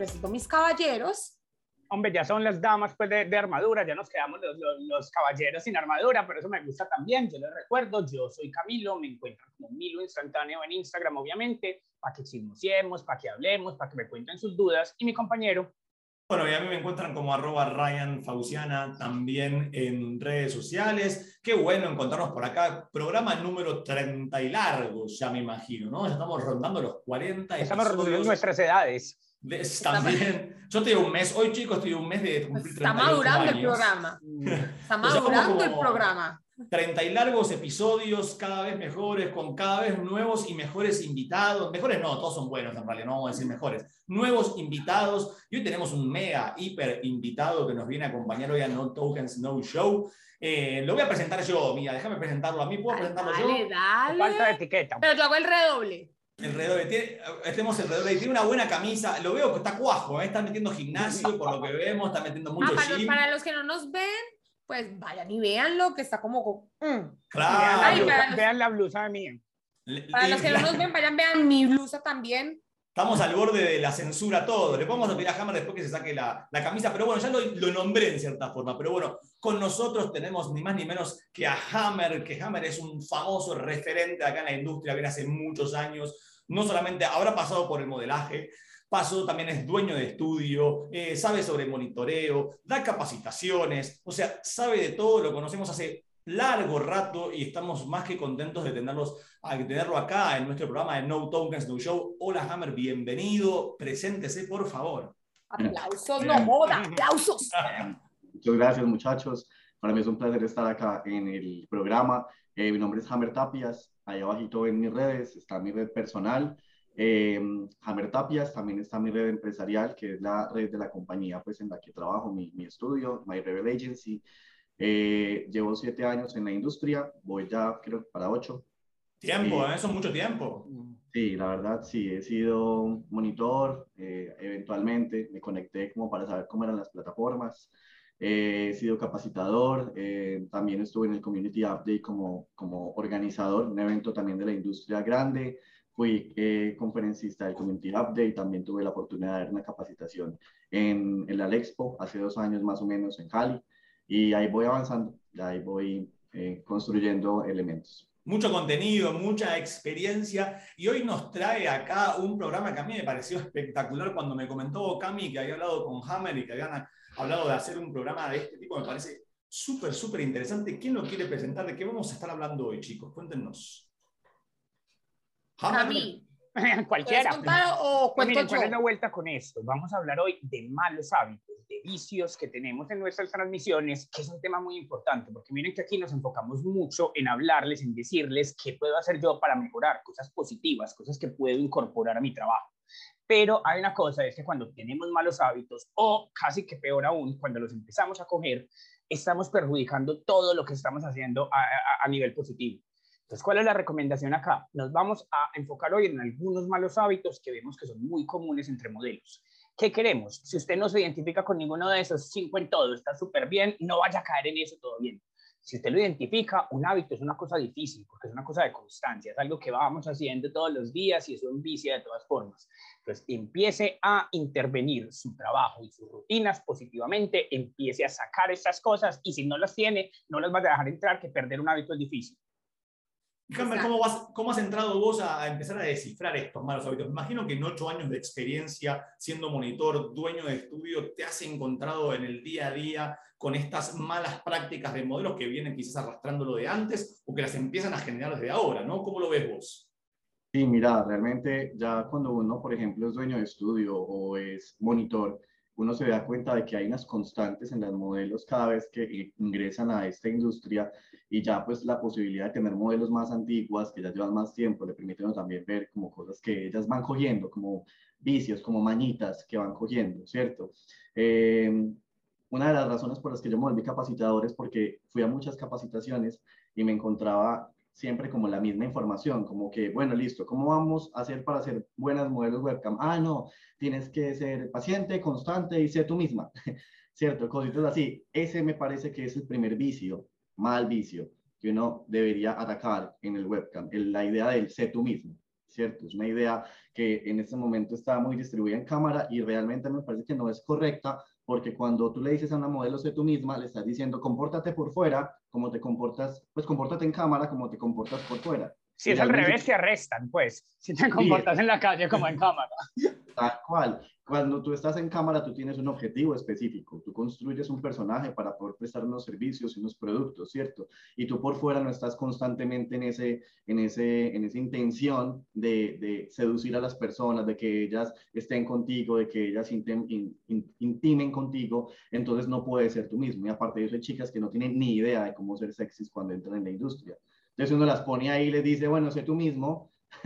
presento mis caballeros. Hombre, ya son las damas pues, de, armadura, ya nos quedamos los, los, caballeros sin armadura, pero eso me gusta también. Yo les recuerdo, yo soy Camilo, me encuentran como Milo Instantáneo en Instagram, obviamente, para que chismosiemos, para que hablemos, para que me cuenten sus dudas. Y mi compañero. Bueno, y a mí me encuentran como arroba Ryan Fauciana también en redes sociales. Qué bueno encontrarnos por acá. Programa número 30 y largo, ya me imagino, ¿no? Ya estamos rondando los 40. Estamos rondando nuestras edades también. Yo estoy un mes, hoy chicos, estoy un mes de cumplir Está madurando el programa. Está madurando el programa. 30 y largos episodios, cada vez mejores, con cada vez nuevos y mejores invitados. Mejores no, todos son buenos en realidad, no vamos a decir mejores. Nuevos invitados. Y hoy tenemos un mega, hiper invitado que nos viene a acompañar hoy a No Tokens, No Show. Eh, lo voy a presentar yo, mía, déjame presentarlo a mí. ¿Puedo presentarlo yo? Dale. Falta de etiqueta. Pero yo hago el redoble. El tiene, estemos alrededor de tiene una buena camisa, lo veo que está cuajo, ¿eh? está metiendo gimnasio por lo que vemos, está metiendo mucho ah, para, Los, que no nos ven, pues vayan y veanlo, que está como... Mm. Claro. Vean, la blusa mía. Para los que no nos ven, vayan, vean mi blusa también. Estamos al borde de la censura todo. Le podemos pedir a Hammer después que se saque la, la camisa, pero bueno, ya lo, lo, nombré en cierta forma. Pero bueno, con nosotros tenemos ni más ni menos que a Hammer, que Hammer es un famoso referente acá en la industria, viene hace muchos años no solamente habrá pasado por el modelaje, pasó, también es dueño de estudio, eh, sabe sobre monitoreo, da capacitaciones, o sea, sabe de todo, lo conocemos hace largo rato y estamos más que contentos de tenerlos, de tenerlo acá en nuestro programa de No Tokens, No Show. Hola Hammer, bienvenido, preséntese por favor. Aplausos, no moda, aplausos. Muchas gracias muchachos, para mí es un placer estar acá en el programa. Eh, mi nombre es Hammer Tapias, ahí abajito en mis redes está mi red personal, eh, Hammer Tapias, también está mi red empresarial, que es la red de la compañía pues, en la que trabajo, mi, mi estudio, My Rebel Agency. Eh, llevo siete años en la industria, voy ya creo para ocho. Tiempo, ¿eh? eso es mucho tiempo. Sí, la verdad, sí, he sido monitor, eventualmente me conecté como para saber cómo eran las plataformas, he sido capacitador, eh, también estuve en el Community Update como, como organizador, un evento también de la industria grande, fui eh, conferencista del Community Update, también tuve la oportunidad de dar una capacitación en, en la Expo hace dos años más o menos en Cali, y ahí voy avanzando, ahí voy eh, construyendo elementos mucho contenido, mucha experiencia y hoy nos trae acá un programa que a mí me pareció espectacular cuando me comentó Cami que había hablado con Hammer y que habían hablado de hacer un programa de este tipo, me parece súper, súper interesante. ¿Quién lo quiere presentar? ¿De qué vamos a estar hablando hoy, chicos? Cuéntenos. Mí. Cualquiera. o cuento Miren, vuelta con esto? Vamos a hablar hoy de malos hábitos, de vicios que tenemos en nuestras transmisiones, que es un tema muy importante, porque miren que aquí nos enfocamos mucho en hablarles, en decirles qué puedo hacer yo para mejorar, cosas positivas, cosas que puedo incorporar a mi trabajo. Pero hay una cosa, es que cuando tenemos malos hábitos, o casi que peor aún, cuando los empezamos a coger, estamos perjudicando todo lo que estamos haciendo a, a, nivel positivo. Entonces, ¿cuál es la recomendación acá? Nos vamos a enfocar hoy en algunos malos hábitos que vemos que son muy comunes entre modelos. ¿Qué queremos? Si usted no se identifica con ninguno de esos, cinco en todo, está súper bien, no vaya a caer en eso todo bien. Si usted lo identifica, un hábito es una cosa difícil, porque es una cosa de constancia, es algo que vamos haciendo todos los días y eso envicia de todas formas. Entonces, empiece a intervenir su trabajo y sus rutinas positivamente, empiece a sacar esas cosas y si no las tiene, no las va a dejar entrar, que perder un hábito es difícil. ¿Cómo, vas, ¿cómo has entrado vos a, empezar a descifrar estos malos hábitos? Me imagino que en ocho años de experiencia siendo monitor, dueño de estudio, te has encontrado en el día a día con estas malas prácticas de modelos que vienen quizás arrastrándolo de antes o que las empiezan a generar desde ahora, ¿no? ¿Cómo lo ves vos? Sí, mira, realmente ya cuando uno, por ejemplo, es dueño de estudio o es monitor, uno se da cuenta de que hay unas constantes en los modelos cada vez que ingresan a esta industria y ya pues la posibilidad de tener modelos más antiguas que ya llevan más tiempo le permiten también ver como cosas que ellas van cogiendo, como vicios, como mañitas que van cogiendo, ¿cierto? Eh, una de las razones por las que yo me volví capacitador es porque fui a muchas capacitaciones y me encontraba siempre como la misma información, como que, bueno, listo, ¿cómo vamos a hacer para hacer buenas modelos webcam? Ah, no, tienes que ser paciente, constante y ser tú misma, ¿cierto? Cositas así. Ese me parece que es el primer vicio, mal vicio, que uno debería atacar en el webcam, la idea del ser tú mismo, ¿cierto? Es una idea que en este momento está muy distribuida en cámara y realmente me parece que no es correcta porque cuando tú le dices a una modelo sé tú misma, le estás diciendo compórtate por fuera, como te comportas, pues compórtate en cámara como te comportas por fuera. Si es al revés, te arrestan, pues. Si te comportas en la calle como en cámara. Tal cual. Cuando tú estás en cámara, tú tienes un objetivo específico. Tú construyes un personaje para poder prestar unos servicios y unos productos, ¿cierto? Y tú por fuera no estás constantemente en, ese, en, ese, en esa intención de, de seducir a las personas, de que ellas estén contigo, de que ellas intimen contigo. Entonces no puedes ser tú mismo. Y aparte de eso, hay chicas que no tienen ni idea de cómo ser sexys cuando entran en la industria. Entonces uno las pone ahí y les dice, bueno, sé tú mismo.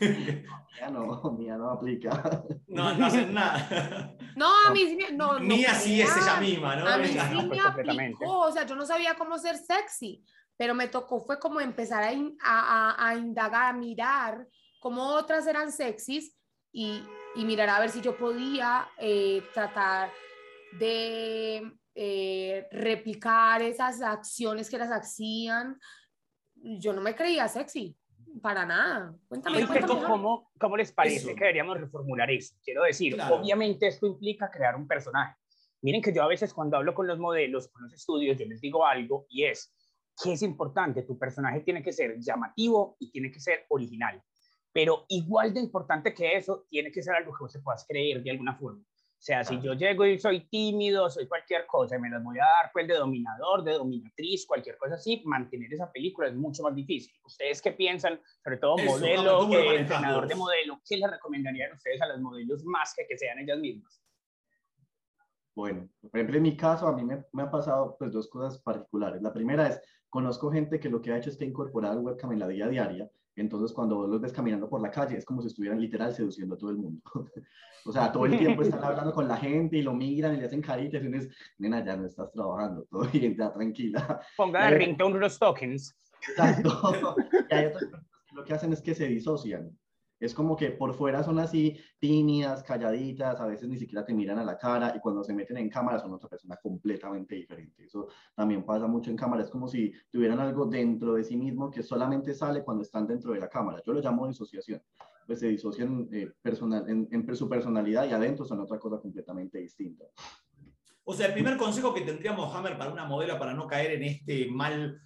mía no, mía no aplica. No, no hacen nada. No, a mí sí no, Mía sí es ella misma, ¿no? A mí sí no, pues, me aplicó, o sea, yo no sabía cómo ser sexy, pero me tocó fue como empezar a, in- a, a- a indagar, a mirar cómo otras eran sexys y, y mirar a ver si yo podía eh, tratar de eh, replicar esas acciones que las hacían. Yo no me creía sexy, para nada. Cuéntame. ¿cómo, cómo, cómo les parece Eso. que deberíamos reformular eso? Quiero decir, Claro. obviamente esto implica crear un personaje. Miren que yo a veces cuando hablo con los modelos, con los estudios, yo les digo algo y es, ¿qué es importante? Tu personaje tiene que ser llamativo y tiene que ser original. Pero igual de importante que eso, tiene que ser algo que vos te puedas creer de alguna forma. O sea, si yo llego y soy tímido, soy cualquier cosa, y me las voy a dar pues de dominador, de dominatriz, cualquier cosa así, mantener esa película es mucho más difícil. ¿Ustedes qué piensan? Sobre todo Eso, modelo, ¿cómo lo eh, entrenador de modelo, ¿qué les recomendarían ustedes a los modelos más que que sean ellas mismas? Bueno, por ejemplo, en mi caso, a mí me, me ha pasado pues dos cosas particulares. La primera es, conozco gente que lo que ha hecho es que ha incorporado el webcam en la vida diaria. Entonces, cuando vos los ves caminando por la calle, es como si estuvieran literal seduciendo a todo el mundo. o sea, todo el tiempo están hablando con la gente y lo miran y le hacen caritas y uno es, nena, ya no estás trabajando, todo bien, ya tranquila. Pongan de Eh, ringtone los tokens. Exacto. Y hay otras personas que lo que hacen es que se disocian. Es como que por fuera son así tímidas, calladitas, a veces ni siquiera te miran a la cara y cuando se meten en cámara son otra persona completamente diferente. Eso también pasa mucho en cámara. Es como si tuvieran algo dentro de sí mismo que solamente sale cuando están dentro de la cámara. Yo lo llamo disociación. Pues se disocian eh, personal, en, en su personalidad y adentro son otra cosa completamente distinta. O sea, el primer consejo que tendríamos, Hammer, para una modelo para no caer en este mal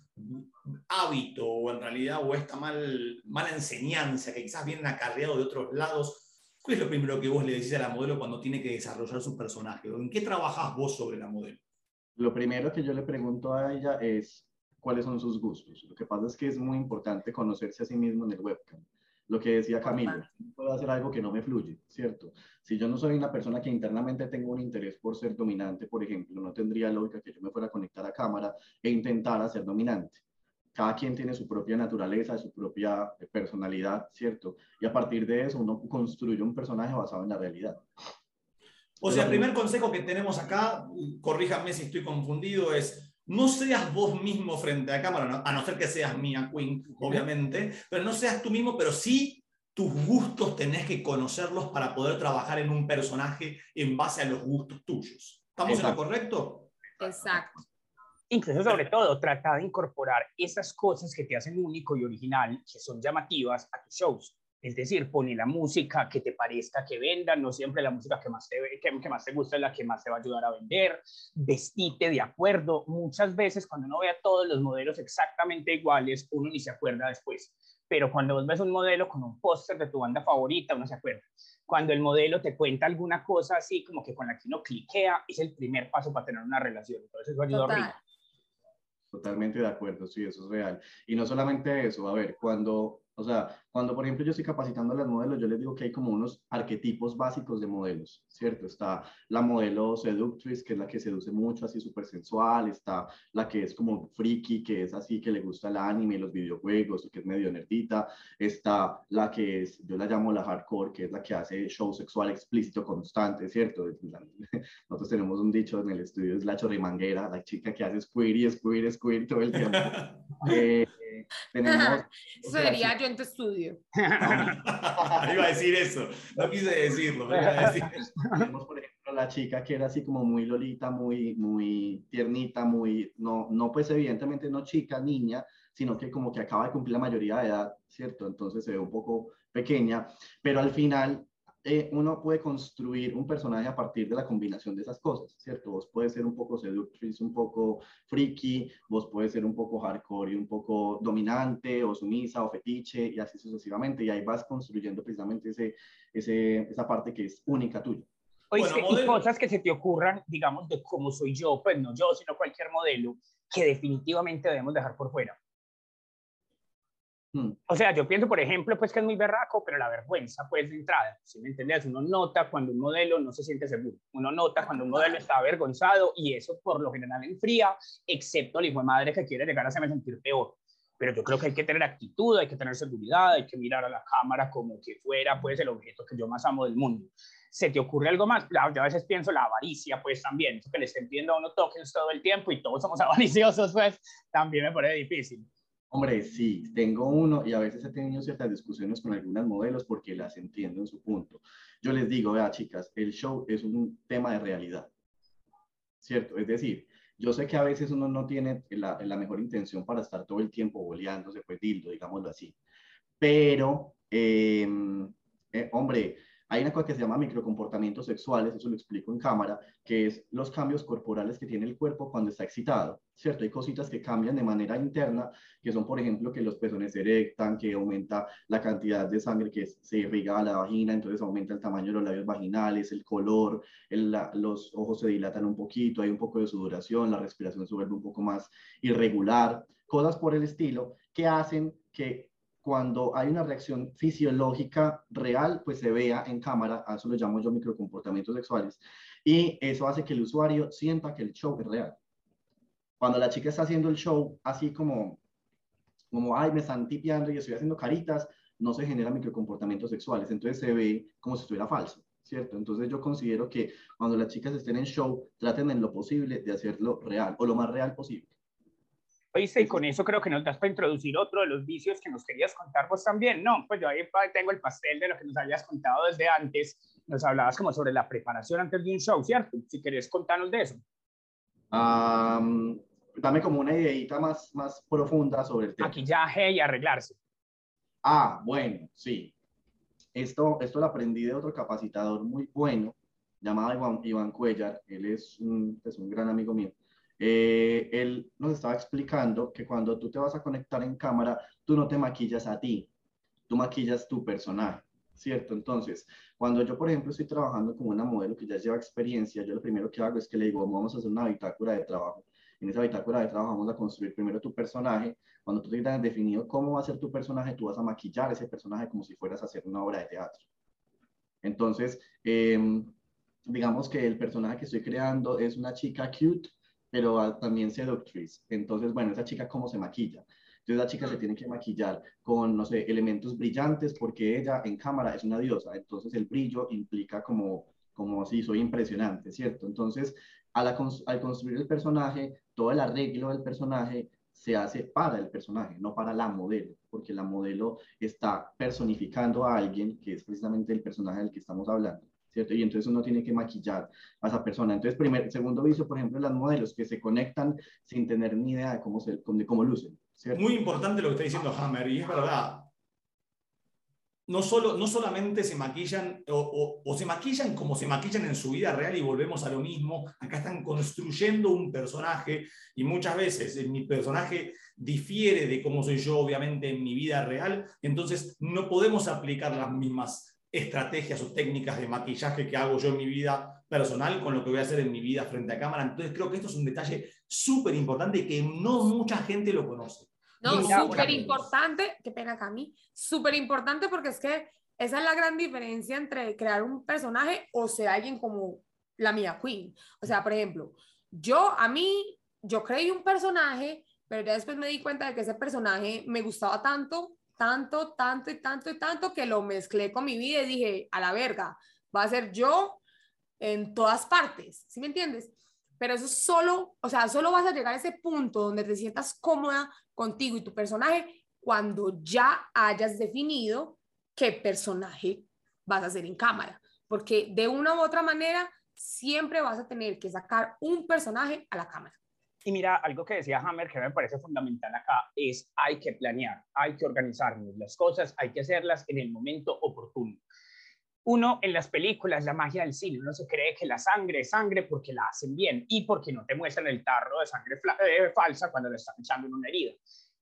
hábito o en realidad o esta mal, mala enseñanza que quizás vienen acarreado de otros lados, ¿cuál es lo primero que vos le decís a la modelo cuando tiene que desarrollar su personaje? ¿En qué trabajás vos sobre la modelo? Lo primero que yo le pregunto a ella es cuáles son sus gustos. Lo que pasa es que es muy importante conocerse a sí mismo en el webcam. Lo que decía Camilo, no puedo hacer algo que no me fluye, ¿cierto? Si yo no soy una persona que internamente tengo un interés por ser dominante, por ejemplo, no tendría lógica que yo me fuera a conectar a cámara e intentara ser dominante. Cada quien tiene su propia naturaleza, su propia personalidad, ¿cierto? Y a partir de eso uno construye un personaje basado en la realidad. O sea, el primer consejo que tenemos acá, corríjame si estoy confundido, es no seas vos mismo frente a cámara, no- a no ser que seas Mia Queen, obviamente, pero no seas tú mismo, pero sí tus gustos tenés que conocerlos para poder trabajar en un personaje en base a los gustos tuyos. ¿Estamos en lo Exacto. correcto? Exacto. Incluso sobre todo, trata de incorporar esas cosas que te hacen único y original, que son llamativas a tus shows. Es decir, pone la música que te parezca que venda, no siempre la música que más te, que, que más te gusta es la que más te va a ayudar a vender, vestite de acuerdo. Muchas veces cuando uno ve a todos los modelos exactamente iguales, uno ni se acuerda después. Pero cuando vos ves un modelo con un póster de tu banda favorita, uno se acuerda. Cuando el modelo te cuenta alguna cosa así, como que con la que uno cliquea, es el primer paso para tener una relación. Entonces eso ayuda Total. horrible. Totalmente de acuerdo, sí, eso es real. Y no solamente eso, a ver, cuando, o sea, cuando por ejemplo yo estoy capacitando a las modelos, yo les digo que hay como unos arquetipos básicos de modelos, ¿cierto? Está la modelo seductriz, que es la que seduce mucho, así súper sensual, está la que es como friki, que es así, que le gusta el anime, los videojuegos, que es medio nerdita, está la que es, yo la llamo la hardcore, que es la que hace show sexual explícito constante, ¿cierto? Nosotros tenemos un dicho en el estudio, es la chorrimanguera, la chica que hace squirty, squirty, squirty todo el tiempo. Eh, tenemos... Eso sería yo en tu estudio. iba a decir eso, no quise decirlo. pero iba a decir eso. Tenemos, por ejemplo, la chica que era así como muy lolita, muy, muy tiernita, muy, no, no pues evidentemente no chica, niña, sino que como que acaba de cumplir la mayoría de edad, ¿cierto? Entonces se ve un poco pequeña, pero al final eh, uno puede construir un personaje a partir de la combinación de esas cosas, ¿cierto? Vos puedes ser un poco seductriz, un poco freaky, vos puedes ser un poco hardcore y un poco dominante o sumisa o fetiche y así sucesivamente. Y ahí vas construyendo precisamente ese, ese, esa parte que es única tuya. Oíste, y cosas que se te ocurran, digamos, de cómo soy yo, pues no yo, sino cualquier modelo, que definitivamente debemos dejar por fuera. Hmm. O sea, yo pienso, por ejemplo, pues que es muy berraco, pero la vergüenza, pues, de entrada, si me entendés? Uno nota cuando un modelo no se siente seguro, uno nota cuando un modelo está avergonzado y eso por lo general enfría, excepto el hijo de madre que quiere llegar a hacerme sentir peor. Pero yo creo que hay que tener actitud, hay que tener seguridad, hay que mirar a la cámara como que fuera, pues, el objeto que yo más amo del mundo. ¿Se te ocurre algo más? Claro, yo a veces pienso la avaricia, pues, también, eso que le estén pidiendo a uno tokens todo el tiempo y todos somos avariciosos, pues, también me parece difícil. Hombre, sí, tengo uno y a veces he tenido ciertas discusiones con algunas modelos porque las entiendo en su punto. Yo les digo, vea chicas, el show es un tema de realidad, ¿cierto? Es decir, yo sé que a veces uno no tiene la, mejor intención para estar todo el tiempo boleándose, pues dildo, digámoslo así. Pero, em, eh, hombre, hay una cosa que se llama microcomportamientos sexuales, eso lo explico en cámara, que es los cambios corporales que tiene el cuerpo cuando está excitado, ¿cierto? Hay cositas que cambian de manera interna, que son, por ejemplo, que los pezones se erectan, que aumenta la cantidad de sangre que se irriga a la vagina, entonces aumenta el tamaño de los labios vaginales, el color, los ojos se dilatan un poquito, hay un poco de sudoración, la respiración se vuelve un poco más irregular, cosas por el estilo que hacen que cuando hay una reacción fisiológica real, pues se vea en cámara, a eso lo llamo yo microcomportamientos sexuales, y eso hace que el usuario sienta que el show es real. Cuando la chica está haciendo el show así como, como, ay, me están tipeando y estoy haciendo caritas, no se genera microcomportamientos sexuales, entonces se ve como si estuviera falso, ¿cierto? Entonces yo considero que cuando las chicas estén en show, traten en lo posible de hacerlo real o lo más real posible. Oíste, y con eso creo que nos das para introducir otro de los vicios que nos querías contar vos también. No, pues yo ahí tengo el pastel de lo que nos habías contado desde antes. Nos hablabas como sobre la preparación antes de un show, ¿cierto? Si querés contarnos de eso. dame como una ideita más, más profunda sobre el tema. Maquillaje y arreglarse. Ah, bueno, sí. Esto, esto lo aprendí de otro capacitador muy bueno, llamado Iván, Iván Cuellar. Él es un, es pues, un gran amigo mío. Eh, él nos estaba explicando que cuando tú te vas a conectar en cámara, tú no te maquillas a ti, tú maquillas tu personaje, ¿cierto? Entonces, cuando yo, por ejemplo, estoy trabajando con una modelo que ya lleva experiencia, yo lo primero que hago es que le digo, vamos a hacer una bitácora de trabajo. En esa bitácora de trabajo vamos a construir primero tu personaje. Cuando tú tienes definido cómo va a ser tu personaje, tú vas a maquillar ese personaje como si fueras a hacer una obra de teatro. Entonces, em, digamos que el personaje que estoy creando es una chica cute, pero también seductriz. Entonces, bueno, esa chica cómo se maquilla. Entonces la chica se tiene que maquillar con, no sé, elementos brillantes porque ella en cámara es una diosa. Entonces el brillo implica como, como si soy impresionante, ¿cierto? Entonces, al construir el personaje, todo el arreglo del personaje se hace para el personaje, no para la modelo, porque la modelo está personificando a alguien que es precisamente el personaje del que estamos hablando. ¿Cierto? Y entonces uno tiene que maquillar a esa persona. Entonces, primer, segundo vicio, por ejemplo, las modelos que se conectan sin tener ni idea de cómo, se, de cómo lucen. ¿cierto? Muy importante lo que está diciendo Hammer, y es verdad. No, solo, no solamente se maquillan o, o, se maquillan como se maquillan en su vida real y volvemos a lo mismo, acá están construyendo un personaje y muchas veces eh, mi personaje difiere de cómo soy yo obviamente en mi vida real, entonces no podemos aplicar las mismas estrategias o técnicas de maquillaje que hago yo en mi vida personal con lo que voy a hacer en mi vida frente a cámara. Entonces creo que esto es un detalle súper importante que no mucha gente lo conoce. No, súper importante, qué pena Cami, súper importante porque es que esa es la gran diferencia entre crear un personaje o ser alguien como la mía Queen. O sea, por ejemplo, yo a mí, yo creí un personaje, pero ya después me di cuenta de que ese personaje me gustaba tanto tanto, tanto y tanto y tanto que lo mezclé con mi vida y dije, a la verga, va a ser yo en todas partes, ¿sí me entiendes? Pero eso solo, o sea, solo vas a llegar a ese punto donde te sientas cómoda contigo y tu personaje cuando ya hayas definido qué personaje vas a hacer en cámara, porque de una u otra manera siempre vas a tener que sacar un personaje a la cámara. Y mira, algo que decía Hammer que me parece fundamental acá es hay que planear, hay que organizarnos las cosas, hay que hacerlas en el momento oportuno. Uno en las películas, la magia del cine, uno se cree que la sangre es sangre porque la hacen bien y porque no te muestran el tarro de sangre eh, falsa cuando le están echando en una herida.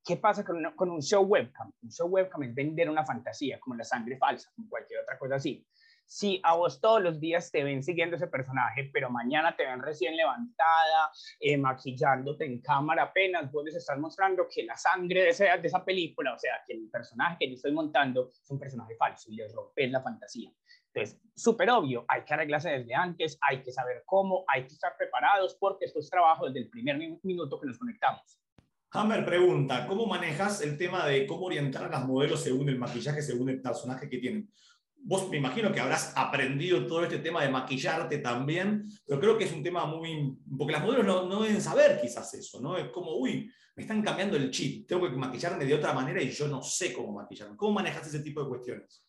¿Qué pasa con, con un show webcam? Un show webcam es vender una fantasía, como la sangre falsa, como cualquier otra cosa así si a vos todos los días te ven siguiendo ese personaje, pero mañana te ven recién levantada, eh, maquillándote en cámara apenas, vos les estás mostrando que la sangre de, esa, de esa película, o sea, que el personaje que yo estoy montando es un personaje falso y les rompes la fantasía. Entonces, súper obvio, hay que arreglarse desde antes, hay que saber cómo, hay que estar preparados porque esto es trabajo desde el primer minuto que nos conectamos. Hammer pregunta, ¿cómo manejas el tema de cómo orientar a las modelos según el maquillaje, según el personaje que tienen? Vos me imagino que habrás aprendido todo este tema de maquillarte también, pero creo que es un tema muy, porque las modelos no, no deben saber quizás eso, ¿no? Es como, uy, me están cambiando el chip, tengo que maquillarme de otra manera y yo no sé cómo maquillarme. ¿Cómo manejas ese tipo de cuestiones?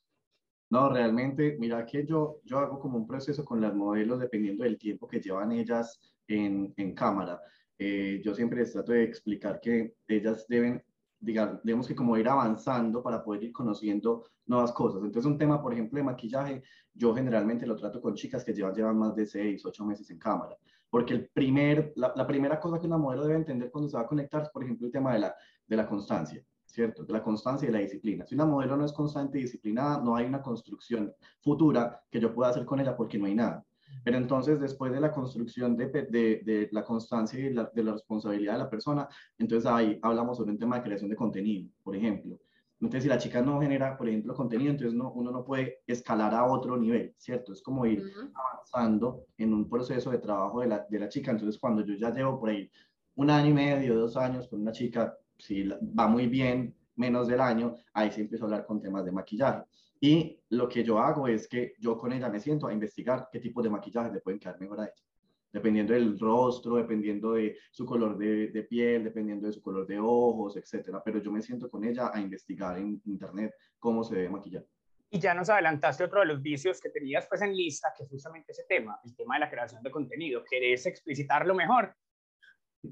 No, realmente, mira que yo, yo hago como un proceso con las modelos dependiendo del tiempo que llevan ellas en, en cámara. Eh, yo siempre les trato de explicar que ellas deben digamos que como ir avanzando para poder ir conociendo nuevas cosas. Entonces, un tema, por ejemplo, de maquillaje, yo generalmente lo trato con chicas que llevan, llevan más de 6, 8 meses en cámara, porque el primer, la, primera cosa que una modelo debe entender cuando se va a conectar es, por ejemplo, el tema de la, de la constancia, ¿cierto? De la constancia y la disciplina. Si una modelo no es constante y disciplinada, no hay una construcción futura que yo pueda hacer con ella porque no hay nada. Pero entonces, después de la construcción de, de, de la constancia y la, de la responsabilidad de la persona, entonces ahí hablamos sobre un tema de creación de contenido, por ejemplo. Entonces, si la chica no genera, por ejemplo, contenido, entonces no, uno no puede escalar a otro nivel, ¿cierto? Es como ir avanzando en un proceso de trabajo de la, de la chica. Entonces, cuando yo ya llevo por ahí un año y medio, dos años con una chica, si va muy bien, menos del año, ahí se empieza a hablar con temas de maquillaje. Y lo que yo hago es que yo con ella me siento a investigar qué tipo de maquillaje le pueden quedar mejor a ella. Dependiendo del rostro, dependiendo de su color de, de piel, dependiendo de su color de ojos, etcétera. Pero yo me siento con ella a investigar en internet cómo se debe maquillar. Y ya nos adelantaste otro de los vicios que tenías pues en lista, que es justamente ese tema, el tema de la creación de contenido. ¿Querés explicitarlo mejor?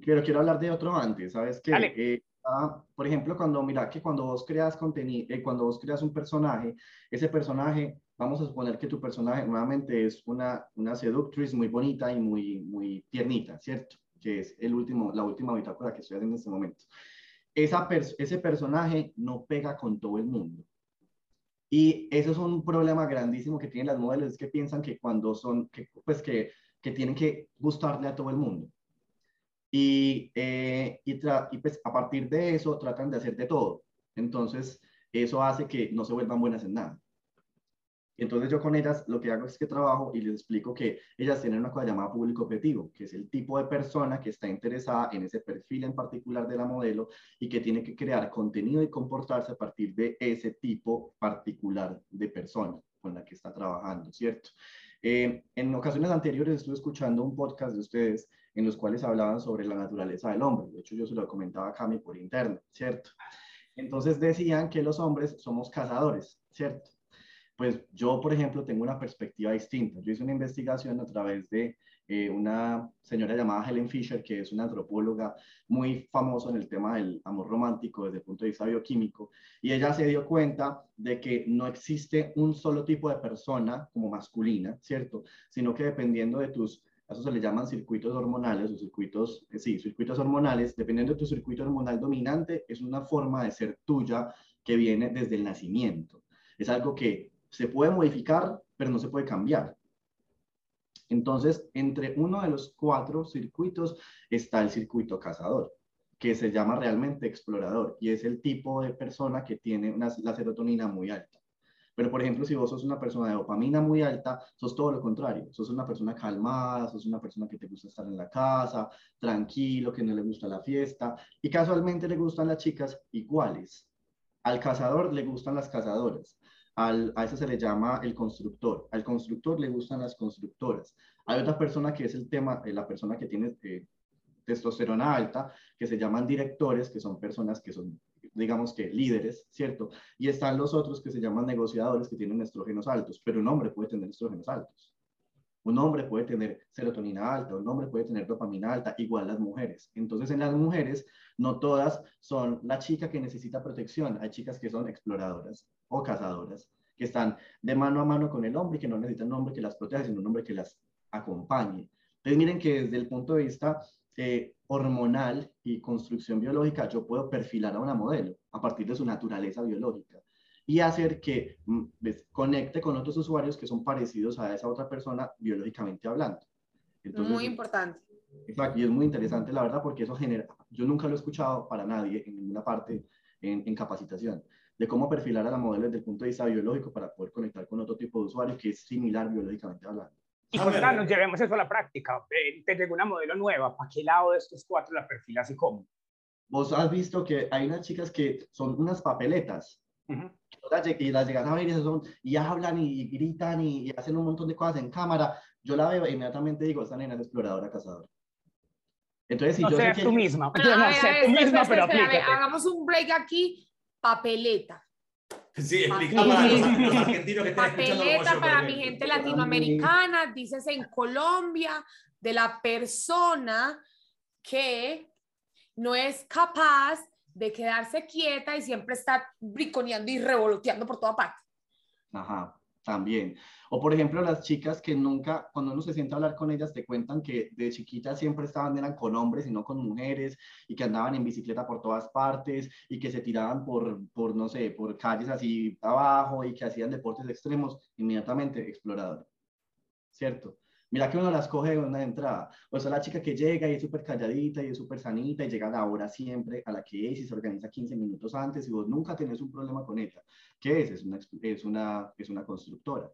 Pero quiero hablar de otro antes, ¿sabes qué? Eh, por ejemplo, cuando mira que cuando vos creas contenido, eh, cuando vos creas un personaje, ese personaje, vamos a suponer que tu personaje nuevamente es una, una seductriz muy bonita y muy, muy tiernita, ¿cierto? Que es el último, la última bitácora que estoy haciendo en este momento. Esa ese personaje no pega con todo el mundo. Y eso es un problema grandísimo que tienen las modelos, es que piensan que cuando son, que, pues que, que tienen que gustarle a todo el mundo. Y, eh, y, y, pues a partir de eso tratan de hacer de todo. Entonces, eso hace que no se vuelvan buenas en nada. Entonces yo con ellas lo que hago es que trabajo y les explico que ellas tienen una cosa llamada público objetivo, que es el tipo de persona que está interesada en ese perfil en particular de la modelo y que tiene que crear contenido y comportarse a partir de ese tipo particular de persona con la que está trabajando, ¿cierto? Eh, en ocasiones anteriores estuve escuchando un podcast de ustedes en los cuales hablaban sobre la naturaleza del hombre. De hecho, yo se lo comentaba a Cami por interno, ¿cierto? Entonces decían que los hombres somos cazadores, ¿cierto? Pues yo, por ejemplo, tengo una perspectiva distinta. Yo hice una investigación a través de eh, una señora llamada Helen Fisher, que es una antropóloga muy famosa en el tema del amor romántico desde el punto de vista bioquímico, y ella se dio cuenta de que no existe un solo tipo de persona como masculina, ¿cierto? Sino que dependiendo de tus a eso se le llaman circuitos hormonales o circuitos, eh, sí, circuitos hormonales. Dependiendo de tu circuito hormonal dominante, es una forma de ser tuya que viene desde el nacimiento. Es algo que se puede modificar, pero no se puede cambiar. Entonces, entre uno de los cuatro circuitos está el circuito cazador, que se llama realmente explorador y es el tipo de persona que tiene una, la serotonina muy alta. Pero, por ejemplo, si vos sos una persona de dopamina muy alta, sos todo lo contrario. Sos una persona calmada, sos una persona que te gusta estar en la casa, tranquilo, que no le gusta la fiesta. Y casualmente le gustan las chicas iguales. Al cazador le gustan las cazadoras. Al, a eso se le llama el constructor. Al constructor le gustan las constructoras. Hay otra persona que es el tema, eh, la persona que tiene eh, testosterona alta, que se llaman directores, que son personas que son digamos que líderes, ¿cierto? Y están los otros que se llaman negociadores que tienen estrógenos altos, pero un hombre puede tener estrógenos altos. Un hombre puede tener serotonina alta, un hombre puede tener dopamina alta, igual las mujeres. Entonces, en las mujeres, no todas son la chica que necesita protección. Hay chicas que son exploradoras o cazadoras, que están de mano a mano con el hombre que no necesitan un hombre que las proteja, sino un hombre que las acompañe. Entonces, miren que desde el punto de vista eh, hormonal y construcción biológica, yo puedo perfilar a una modelo a partir de su naturaleza biológica y hacer que mm, conecte con otros usuarios que son parecidos a esa otra persona biológicamente hablando. muy importante. Exacto, y es muy interesante la verdad porque eso genera, yo nunca lo he escuchado para nadie en ninguna parte en, en capacitación, de cómo perfilar a la modelo desde el punto de vista biológico para poder conectar con otro tipo de usuario que es similar biológicamente hablando. Y nos llevemos eso a la práctica. Eh, te llegó una modelo nueva, ¿para qué lado de estos cuatro la perfilas y cómo? Vos has visto que hay unas chicas que son unas papeletas y las llegas a ver y, son, y hablan y gritan y, hacen un montón de cosas en cámara. Yo la veo e inmediatamente digo, esta nena es exploradora cazadora. Entonces, si yo sé que tú misma. no sé tú misma, pero Hagamos un break aquí. Papeleta. Sí, explica para los, argentinos que están Papeleta para mi gente latinoamericana, dices en Colombia, de la persona que no es capaz de quedarse quieta y siempre estar briconeando y revoloteando por toda parte. Ajá, también. O por ejemplo, las chicas que nunca, cuando uno se sienta a hablar con ellas, te cuentan que de chiquitas siempre estaban eran con hombres y no con mujeres, y que andaban en bicicleta por todas partes, y que se tiraban por, por no sé, por calles así abajo, y que hacían deportes extremos, inmediatamente explorador. ¿Cierto? Mira que uno las coge de una entrada. O sea, la chica que llega y es súper calladita y es súper sanita y llega a la hora siempre a la que es y se organiza 15 minutos antes y vos nunca tenés un problema con ella. ¿Qué es? Es una, es una, es una constructora.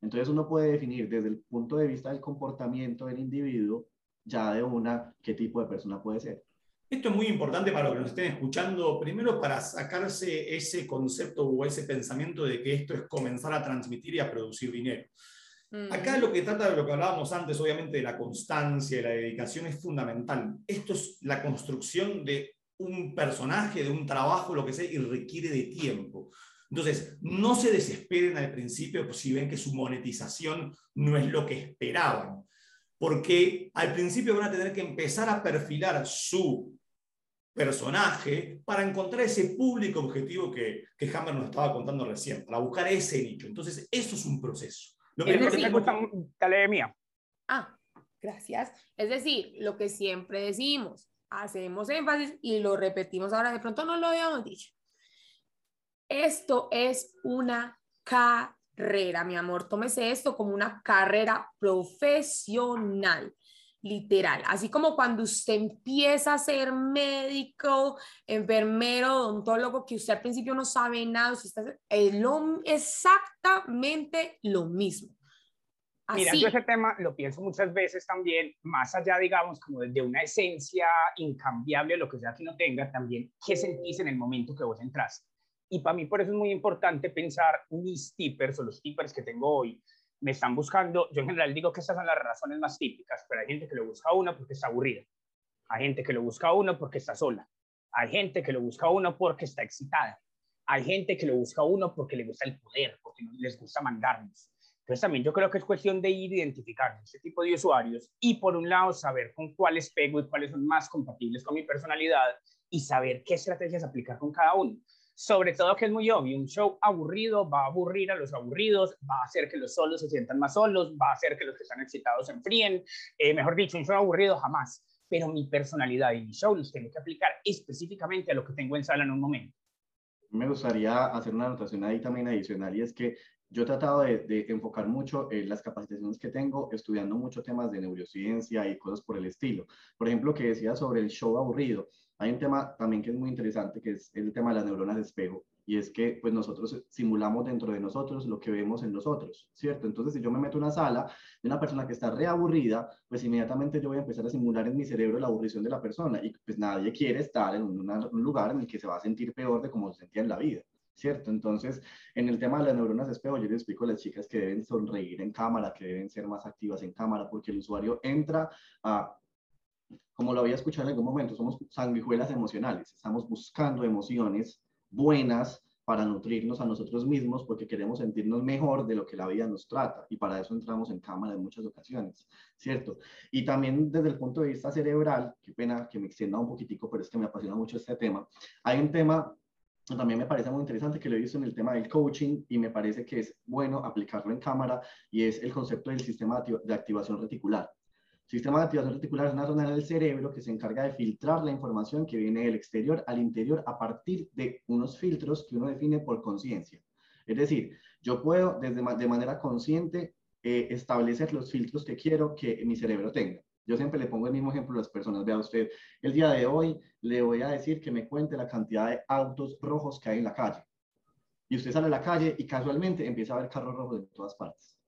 Entonces uno puede definir desde el punto de vista del comportamiento del individuo ya de una qué tipo de persona puede ser. Esto es muy importante para los que nos estén escuchando, primero para sacarse ese concepto o ese pensamiento de que esto es comenzar a transmitir y a producir dinero. Acá lo que trata de lo que hablábamos antes, obviamente, de la constancia y la dedicación es fundamental. Esto es la construcción de un personaje, de un trabajo, lo que sea, y requiere de tiempo. Entonces, no se desesperen al principio si ven que su monetización no es lo que esperaban, porque al principio van a tener que empezar a perfilar su personaje para encontrar ese público objetivo que, que Hammer nos estaba contando recién, para buscar ese nicho. Entonces, eso es un proceso. Lo que, me gusta, dale mía. Ah, gracias. Es decir, lo que siempre decimos, hacemos énfasis y lo repetimos ahora, de pronto no lo habíamos dicho. Esto es una carrera, mi amor. Tómese esto como una carrera profesional literal. Así como cuando usted empieza a ser médico, enfermero, odontólogo, que usted al principio no sabe nada, usted es lo, exactamente lo mismo. Así. Mira, yo ese tema lo pienso muchas veces también, más allá, digamos, como de una esencia incambiable, lo que sea que no tenga, también qué sentís en el momento que vos entras. Y para mí por eso es muy importante pensar mis tippers o los tippers que tengo hoy, me están buscando, yo en general digo que estas son las razones más típicas, pero hay gente que lo busca uno porque está aburrida, hay gente que lo busca uno porque está sola, hay gente que lo busca uno porque está excitada, hay gente que lo busca uno porque le gusta el poder, porque les gusta mandarnos. Entonces también yo creo que es cuestión de ir identificando este tipo de usuarios y por un lado saber con cuáles pego y cuáles son más compatibles con mi personalidad y saber qué estrategias aplicar con cada uno sobre todo que es muy obvio, un show aburrido va a aburrir a los aburridos, va a hacer que los solos se sientan más solos, va a hacer que los que están excitados se enfríen, eh, mejor dicho, un show aburrido jamás, pero mi personalidad y mi show los tengo que aplicar específicamente a lo que tengo en sala en un momento. Me gustaría hacer una anotación ahí también adicional y es que yo he tratado de, enfocar mucho en las capacitaciones que tengo, estudiando mucho temas de neurociencia y cosas por el estilo. Por ejemplo, que decía sobre el show aburrido. Hay un tema también que es muy interesante, que es el tema de las neuronas de espejo, y es que pues nosotros simulamos dentro de nosotros lo que vemos en nosotros, ¿cierto? Entonces, si yo me meto en una sala de una persona que está reaburrida, pues inmediatamente yo voy a empezar a simular en mi cerebro la aburrición de la persona, y pues nadie quiere estar en un lugar en el que se va a sentir peor de como se sentía en la vida. ¿Cierto? Entonces, en el tema de las neuronas espejo, yo les explico a las chicas que deben sonreír en cámara, que deben ser más activas en cámara, porque el usuario entra a, como lo había escuchado en algún momento, somos sanguijuelas emocionales, estamos buscando emociones buenas para nutrirnos a nosotros mismos porque queremos sentirnos mejor de lo que la vida nos trata y para eso entramos en cámara en muchas ocasiones, ¿cierto? Y también desde el punto de vista cerebral, qué pena que me extienda un poquitico, pero es que me apasiona mucho este tema, hay un tema también me parece muy interesante que lo he visto en el tema del coaching y me parece que es bueno aplicarlo en cámara y es el concepto del sistema de activación reticular. Sistema de activación reticular es una zona del cerebro que se encarga de filtrar la información que viene del exterior al interior a partir de unos filtros que uno define por conciencia. Es decir, yo puedo desde de manera consciente eh, establecer los filtros que quiero que mi cerebro tenga. Yo siempre le pongo el mismo ejemplo a las personas. Vea usted, el día de hoy le voy a decir que me cuente la cantidad de autos rojos que hay en la calle. Y usted sale a la calle y casualmente empieza a ver carros rojos de todas partes.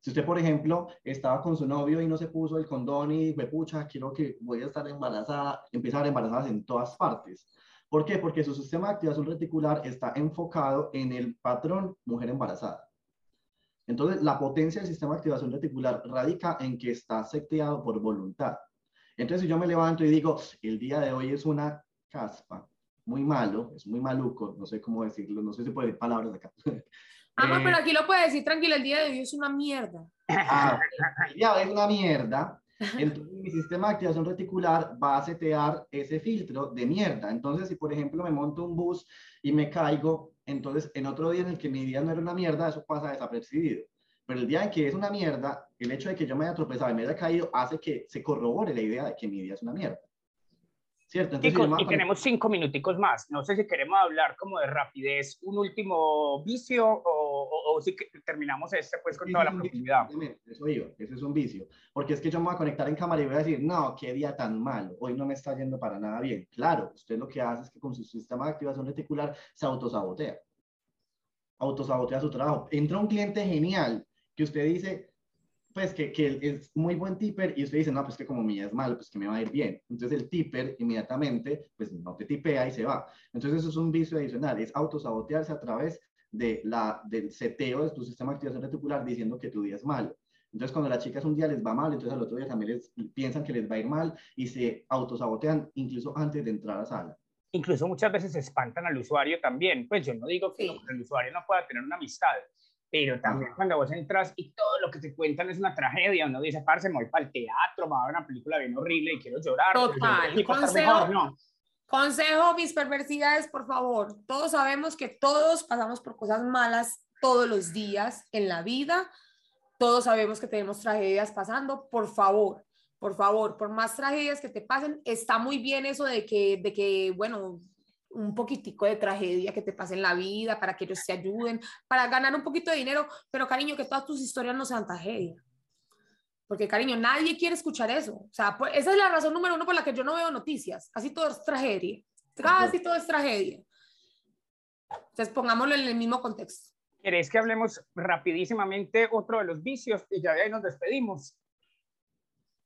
Si usted, por ejemplo, estaba con su novio y no se puso el condón y fue, pucha, quiero que voy a estar embarazada, empieza a haber embarazadas en todas partes. ¿Por qué? Porque su sistema de activación reticular está enfocado en el patrón mujer embarazada. Entonces, la potencia del sistema de activación reticular radica en que está seteado por voluntad. Entonces, si yo me levanto y digo, el día de hoy es una caspa, muy malo, es muy maluco, no sé cómo decirlo, no sé si puede decir palabras acá. Ah, pero aquí lo puede decir tranquilo, el día de hoy es una mierda. Ah, el día de hoy es una mierda. Entonces mi sistema de activación reticular va a setear ese filtro de mierda. Entonces, si por ejemplo me monto un bus y me caigo, entonces en otro día en el que mi día no era una mierda, eso pasa desapercibido. Pero el día en que es una mierda, el hecho de que yo me haya tropezado y me haya caído hace que se corrobore la idea de que mi día es una mierda. ¿Cierto? y, tenemos cinco minuticos más. No sé si queremos hablar como de rapidez, un último vicio o, o, si terminamos este pues con toda la profundidad. Eso iba, eso es un vicio. Porque es que yo me voy a conectar en cámara y voy a decir, no, qué día tan malo, hoy no me está yendo para nada bien. Claro, usted lo que hace es que con su sistema de activación reticular se autosabotea. Autosabotea su trabajo. Entra un cliente genial que usted dice, pues que, que es muy buen tipper y usted dice, no, pues que como mi es malo, pues que me va a ir bien. Entonces el tipper inmediatamente, pues no te tipea y se va. Entonces eso es un vicio adicional, es autosabotearse a través de la, del seteo de tu sistema de activación reticular diciendo que tu día es malo. Entonces, cuando las chicas un día les va mal, entonces al otro día también les, piensan que les va a ir mal y se autosabotean incluso antes de entrar a sala. Incluso muchas veces espantan al usuario también. Pues yo no digo que el usuario no pueda tener una amistad, pero también cuando vos entras y todo lo que te cuentan es una tragedia, uno dice, parce, me voy para el teatro, me va a ver una película bien horrible y quiero llorar. Total, consejo, no. consejo, mis perversidades, por favor, todos sabemos que todos pasamos por cosas malas todos los días en la vida, todos sabemos que tenemos tragedias pasando, por favor, por favor, por más tragedias que te pasen, está muy bien eso de que, de que bueno, un poquitico de tragedia que te pase en la vida, para que ellos te ayuden, para ganar un poquito de dinero, pero cariño, que todas tus historias no sean tragedia. Porque cariño, nadie quiere escuchar eso. O sea, pues, esa es la razón número uno por la que yo no veo noticias. Casi todo es tragedia. Casi todo es tragedia. Entonces, pongámoslo en el mismo contexto. ¿Queréis que hablemos rapidísimamente otro de los vicios y ya de ahí nos despedimos?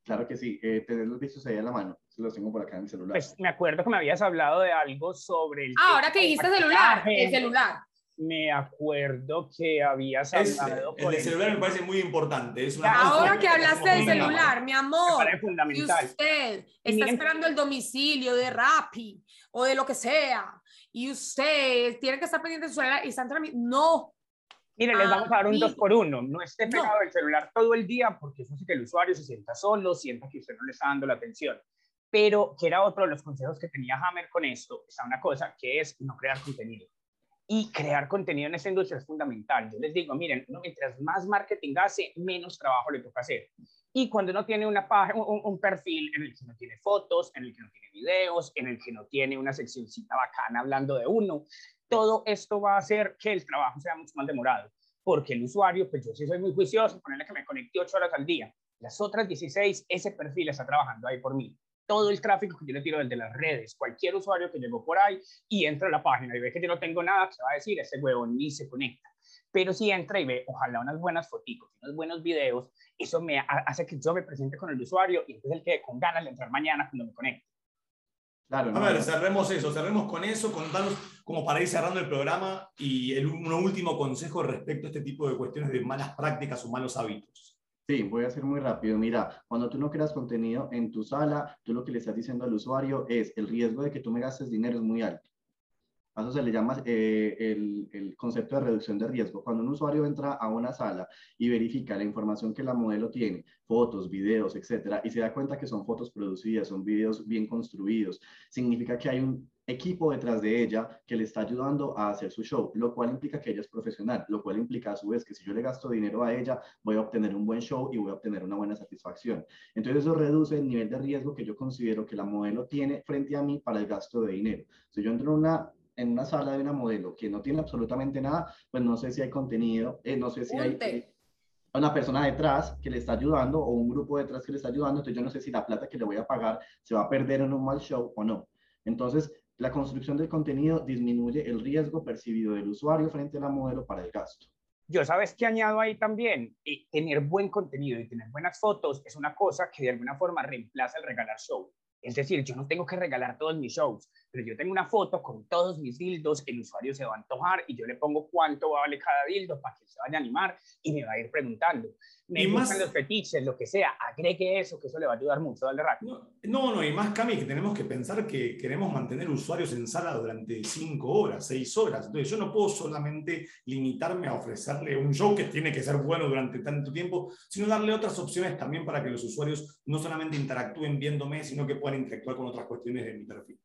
Claro que sí, eh, tener los vicios ahí a la mano, los tengo por acá en mi celular. Pues me acuerdo que me habías hablado de algo sobre el... Ah, ahora que dijiste celular, el celular. Me acuerdo que habías hablado... el, celular me parece muy importante. Es una ahora que hablaste del celular, mi amor, y usted está esperando el domicilio de Rappi o de lo que sea, y usted tiene que estar pendiente de su celular y está entrando... No, Mire, les vamos a dar un dos por uno. No esté pegado el celular todo el día porque eso hace que el usuario se sienta solo, sienta que usted no le está dando la atención. Pero que era otro de los consejos que tenía Hammer con esto, está una cosa que es no crear contenido. Y crear contenido en esta industria es fundamental. Yo les digo, miren, mientras más marketing hace, menos trabajo le toca hacer. Y cuando uno tiene una página, un, perfil en el que no tiene fotos, en el que no tiene videos, en el que no tiene una seccióncita bacana hablando de uno, todo esto va a hacer que el trabajo sea mucho más demorado, porque el usuario, pues yo sí soy muy juicioso, ponerle que me conecte 8 horas al día, las otras 16, ese perfil está trabajando ahí por mí. Todo el tráfico que yo le tiro desde las redes, cualquier usuario que llegó por ahí y entra a la página y ve que yo no tengo nada, se va a decir, ese huevo ni se conecta. Pero si entra y ve, ojalá unas buenas fotos, unos buenos videos, eso me hace que yo me presente con el usuario y entonces el que con ganas de entrar mañana cuando me conecte. Claro, a ver, cerremos eso, cerremos con eso, contanos como para ir cerrando el programa y el, un último consejo respecto a este tipo de cuestiones de malas prácticas o malos hábitos. Sí, voy a ser muy rápido. Mira, cuando tú no creas contenido en tu sala, tú lo que le estás diciendo al usuario es el riesgo de que tú me gastes dinero es muy alto. A eso se le llama eh, el, el, concepto de reducción de riesgo. Cuando un usuario entra a una sala y verifica la información que la modelo tiene, fotos, videos, etcétera, y se da cuenta que son fotos producidas, son videos bien construidos, significa que hay un equipo detrás de ella que le está ayudando a hacer su show, lo cual implica que ella es profesional, lo cual implica a su vez que si yo le gasto dinero a ella, voy a obtener un buen show y voy a obtener una buena satisfacción. Entonces eso reduce el nivel de riesgo que yo considero que la modelo tiene frente a mí para el gasto de dinero. Si yo entro en una en una sala de una modelo que no tiene absolutamente nada, pues no sé si hay contenido, eh, no sé si hay eh, una persona detrás que le está ayudando o un grupo detrás que le está ayudando, entonces yo no sé si la plata que le voy a pagar se va a perder en un mal show o no. Entonces, la construcción del contenido disminuye el riesgo percibido del usuario frente a la modelo para el gasto. Yo sabes que añado ahí también, y tener buen contenido y tener buenas fotos es una cosa que de alguna forma reemplaza el regalar show. Es decir, yo no tengo que regalar todos mis shows, pero yo tengo una foto con todos mis dildos, el usuario se va a antojar y yo le pongo cuánto vale cada dildo para que se vaya a animar y me va a ir preguntando. Me y gustan los fetiches, lo que sea, agregue eso, que eso le va a ayudar mucho, dale rápido. No, no, y más, Cami, que tenemos que pensar que queremos mantener usuarios en sala durante cinco horas, seis horas. Entonces, yo no puedo solamente limitarme a ofrecerle un show que tiene que ser bueno durante tanto tiempo, sino darle otras opciones también para que los usuarios no solamente interactúen viéndome, sino que puedan interactuar con otras cuestiones de mi perfil.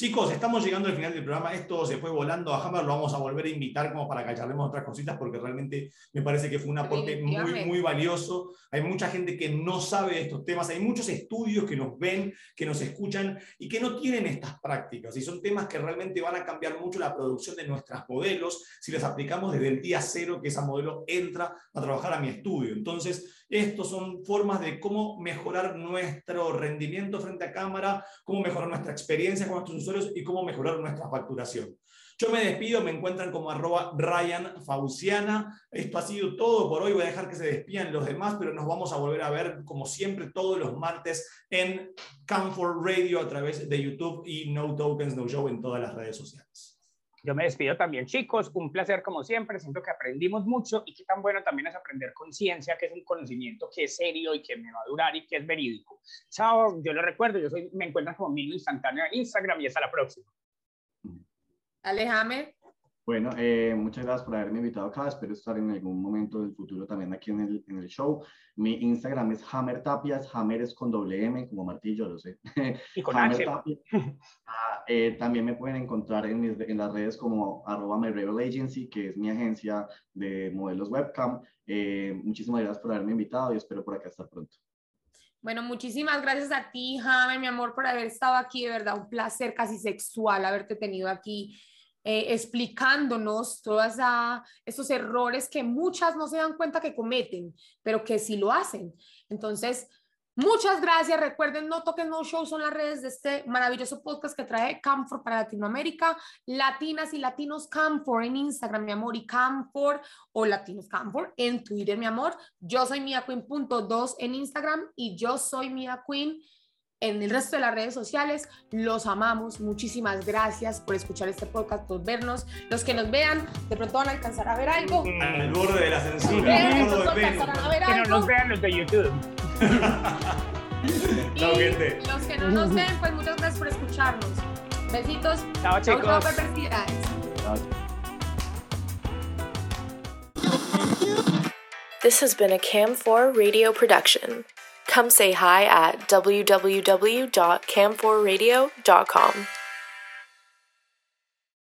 Chicos, estamos llegando al final del programa. Esto se fue volando a Hammer. Lo vamos a volver a invitar como para que charlemos otras cositas porque realmente me parece que fue un aporte muy, muy valioso. Hay mucha gente que no sabe de estos temas. Hay muchos estudios que nos ven, que nos escuchan y que no tienen estas prácticas. Y son temas que realmente van a cambiar mucho la producción de nuestras modelos si les aplicamos desde el día cero que esa modelo entra a trabajar a mi estudio. Entonces, estos son formas de cómo mejorar nuestro rendimiento frente a cámara, cómo mejorar nuestra experiencia con nuestros usuarios y cómo mejorar nuestra facturación. Yo me despido, me encuentran como arroba Ryan Fauciana. Esto ha sido todo por hoy. Voy a dejar que se despidan los demás, pero nos vamos a volver a ver, como siempre, todos los martes en Comfort Radio a través de YouTube y No Tokens No Show en todas las redes sociales. Yo me despido también, chicos. Un placer como siempre. Siento que aprendimos mucho y que tan bueno también es aprender conciencia, que es un conocimiento que es serio y que me va a durar y que es verídico. Chao, yo lo recuerdo. Yo soy, me encuentran como Milo Instantáneo en Instagram y hasta la próxima. Alejame. Bueno, eh, muchas gracias por haberme invitado acá. Espero estar en algún momento del futuro también aquí en el, en el show. Mi Instagram es Hammer Tapias. Hammer es con doble M, como martillo, lo sé. Y con H. Ah, eh, también me pueden encontrar en, mis, en las redes como arroba My Agency, que es mi agencia de modelos webcam. Eh, muchísimas gracias por haberme invitado y espero por acá estar pronto. Bueno, muchísimas gracias a ti, Hammer, mi amor, por haber estado aquí. De verdad, un placer casi sexual haberte tenido aquí eh, explicándonos todos esos errores que muchas no se dan cuenta que cometen, pero que sí lo hacen. Entonces, muchas gracias. Recuerden, no toquen no show, son las redes de este maravilloso podcast que trae Camfor para Latinoamérica, Latinas y Latinos Camfor en Instagram, mi amor, y Camfor o Latinos Camfor en Twitter, mi amor. Yo soy Mia Queen.2 en Instagram y yo soy Mia Queen en el resto de las redes sociales. Los amamos. Muchísimas gracias por escuchar este podcast, por vernos. Los que nos vean, de pronto van a alcanzar a ver algo. Al borde de la censura. que no nos vean los de YouTube. y los que no nos ven, pues muchas gracias por escucharnos. Besitos. Chao, chicos. Chao, chao, This has been a Cam4 radio production. Come say hi at www.cam4radio.com.